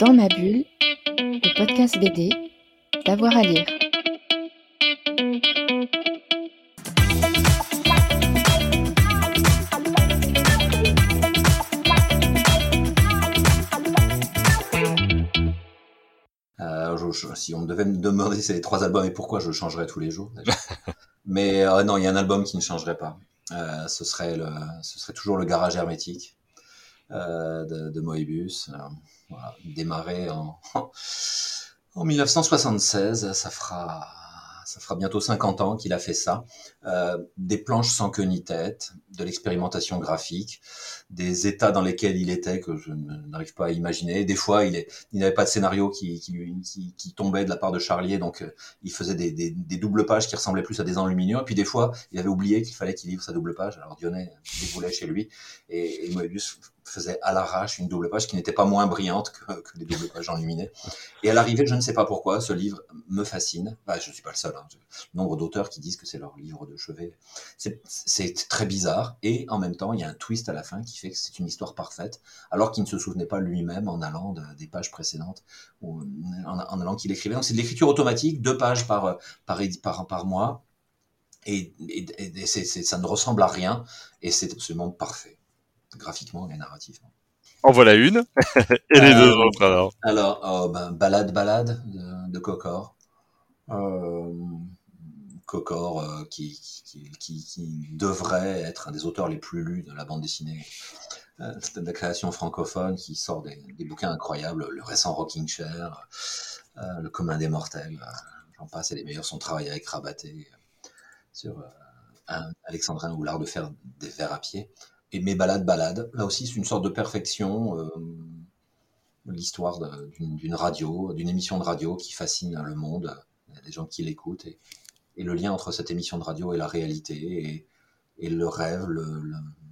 Dans ma bulle, le podcast BD, d'avoir à lire. Euh, je- je- si on me devait me demander ces trois albums et pourquoi je le changerais tous les jours. déjà. Mais euh, non, il y a un album qui ne changerait pas. Euh, ce serait le, ce serait toujours le Garage hermétique de, de Moebius. Euh, voilà, démarré en, en 1976, ça fera, ça fera bientôt 50 ans qu'il a fait ça. Euh, des planches sans queue ni tête, de l'expérimentation graphique, des états dans lesquels il était que je n'arrive pas à imaginer. Des fois, il il n'avait pas de scénario qui, qui, qui, qui tombait de la part de Charlier, donc euh, il faisait des, des, des doubles pages qui ressemblaient plus à des enluminures. Et puis des fois, il avait oublié qu'il fallait qu'il livre sa double page. Alors Dionnet déboulait chez lui et, et Moebius faisait à l'arrache une double page qui n'était pas moins brillante que, que les doubles pages enluminées. Et à l'arrivée, je ne sais pas pourquoi, ce livre me fascine. Bah, je ne suis pas le seul. Hein. Nombre d'auteurs qui disent que c'est leur livre de chevet. C'est très bizarre et en même temps, il y a un twist à la fin qui fait que c'est une histoire parfaite, alors qu'il ne se souvenait pas lui-même en allant de- des pages précédentes, ou en, en allant qu'il écrivait. Donc c'est de l'écriture automatique, deux pages par, par, édi- par, par mois, et, ça ne ressemble à rien, et c'est absolument parfait, graphiquement et narrativement. En voilà une. Et les Euh, deux autres alors. Alors, oh, ben, Balade, Balade de, de Cocor. Euh, Cocor euh, qui, devrait être un des auteurs les plus lus de la bande dessinée euh, de la création francophone, qui sort des, bouquins incroyables, le récent Rocking Chair, Le commun des mortels, j'en passe, et les meilleurs sont travaillés avec Rabaté sur un Alexandrin ou l'art de faire des vers à pied. Et mes balades, balades, là aussi c'est une sorte de perfection. l'histoire d'une radio, d'une émission de radio qui fascine le monde, des gens qui l'écoutent, et, le lien entre cette émission de radio et la réalité, et, le rêve,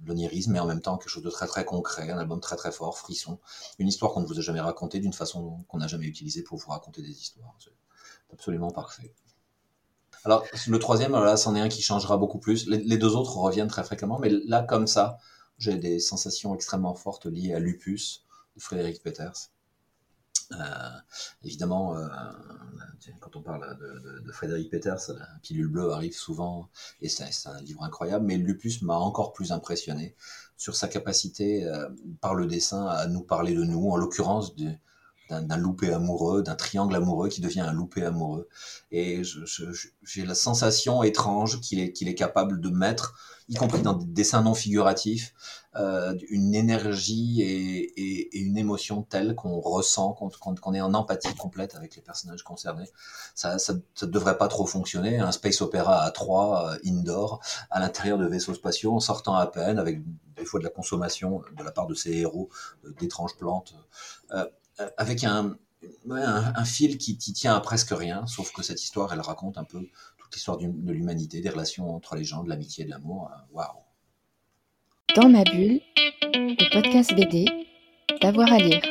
l'onirisme, mais en même temps quelque chose de très très concret, un album très très fort, frisson, une histoire qu'on ne vous a jamais racontée d'une façon qu'on n'a jamais utilisée pour vous raconter des histoires. C'est absolument parfait. Alors, le troisième, là, c'en est un qui changera beaucoup plus. Les, les deux autres reviennent très fréquemment, mais là, comme ça, j'ai des sensations extrêmement fortes liées à Lupus, de Frédéric Peters. Euh, évidemment, euh, quand on parle de, de- de Frédéric Peters, la pilule bleue arrive souvent, et c'est un livre incroyable, mais Lupus m'a encore plus impressionné sur sa capacité, euh, par le dessin, à nous parler de nous, en l'occurrence du- d'un loupé amoureux, d'un triangle amoureux qui devient un loupé amoureux. Et j'ai la sensation étrange qu'il est, qu'il est capable de mettre, y compris dans des dessins non figuratifs, euh, une énergie et, une émotion telle qu'on ressent, qu'on est en empathie complète avec les personnages concernés. Ça, ça devrait pas trop fonctionner. Un space opéra à trois, euh, indoor, à l'intérieur de vaisseaux spatiaux, en sortant à peine, avec des fois de la consommation de la part de ces héros, euh, d'étranges plantes, avec un, fil qui, qui tient à presque rien, sauf que cette histoire, elle raconte un peu toute l'histoire de l'humanité, des relations entre les gens, de l'amitié, de l'amour. Euh, Waouh! Dans ma bulle, le podcast BD, d'avoir à lire.